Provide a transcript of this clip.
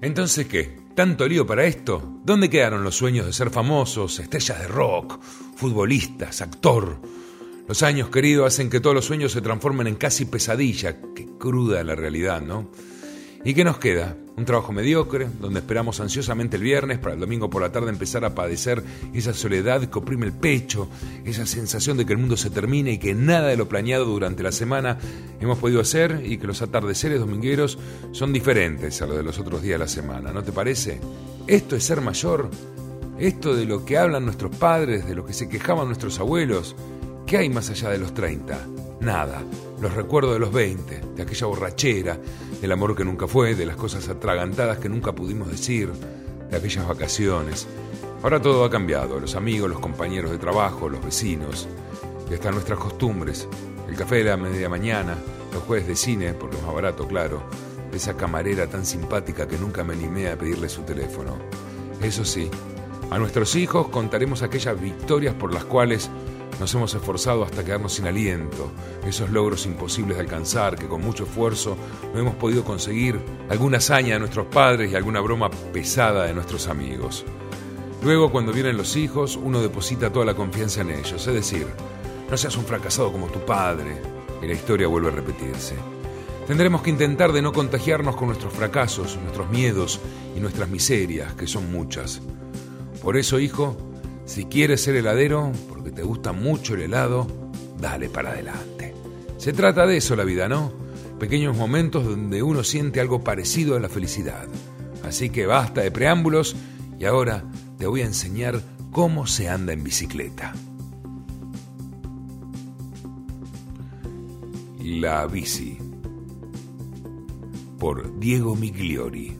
Entonces, ¿qué? ¿Tanto lío para esto? ¿Dónde quedaron los sueños de ser famosos, estrellas de rock, futbolistas, actor? Los años, querido, hacen que todos los sueños se transformen en casi pesadilla. Qué cruda la realidad, ¿no? ¿Y qué nos queda? Un trabajo mediocre, donde esperamos ansiosamente el viernes para el domingo por la tarde empezar a padecer esa soledad que oprime el pecho, esa sensación de que el mundo se termina y que nada de lo planeado durante la semana hemos podido hacer y que los atardeceres domingueros son diferentes a los de los otros días de la semana, ¿no te parece? Esto es ser mayor, esto de lo que hablan nuestros padres, de lo que se quejaban nuestros abuelos, ¿qué hay más allá de los 30? Nada los recuerdos de los 20, de aquella borrachera, del amor que nunca fue, de las cosas atragantadas que nunca pudimos decir, de aquellas vacaciones. Ahora todo ha cambiado, los amigos, los compañeros de trabajo, los vecinos, y hasta nuestras costumbres. El café de la media mañana, los jueves de cine, porque es más barato, claro, esa camarera tan simpática que nunca me animé a pedirle su teléfono. Eso sí, a nuestros hijos contaremos aquellas victorias por las cuales nos hemos esforzado hasta quedarnos sin aliento, esos logros imposibles de alcanzar que con mucho esfuerzo no hemos podido conseguir, alguna hazaña de nuestros padres y alguna broma pesada de nuestros amigos. Luego, cuando vienen los hijos, uno deposita toda la confianza en ellos, es decir, no seas un fracasado como tu padre, y la historia vuelve a repetirse. Tendremos que intentar de no contagiarnos con nuestros fracasos, nuestros miedos y nuestras miserias, que son muchas. Por eso, hijo, si quieres ser heladero, te gusta mucho el helado, dale para adelante. Se trata de eso la vida, ¿no? Pequeños momentos donde uno siente algo parecido a la felicidad. Así que basta de preámbulos y ahora te voy a enseñar cómo se anda en bicicleta. La bici por Diego Migliori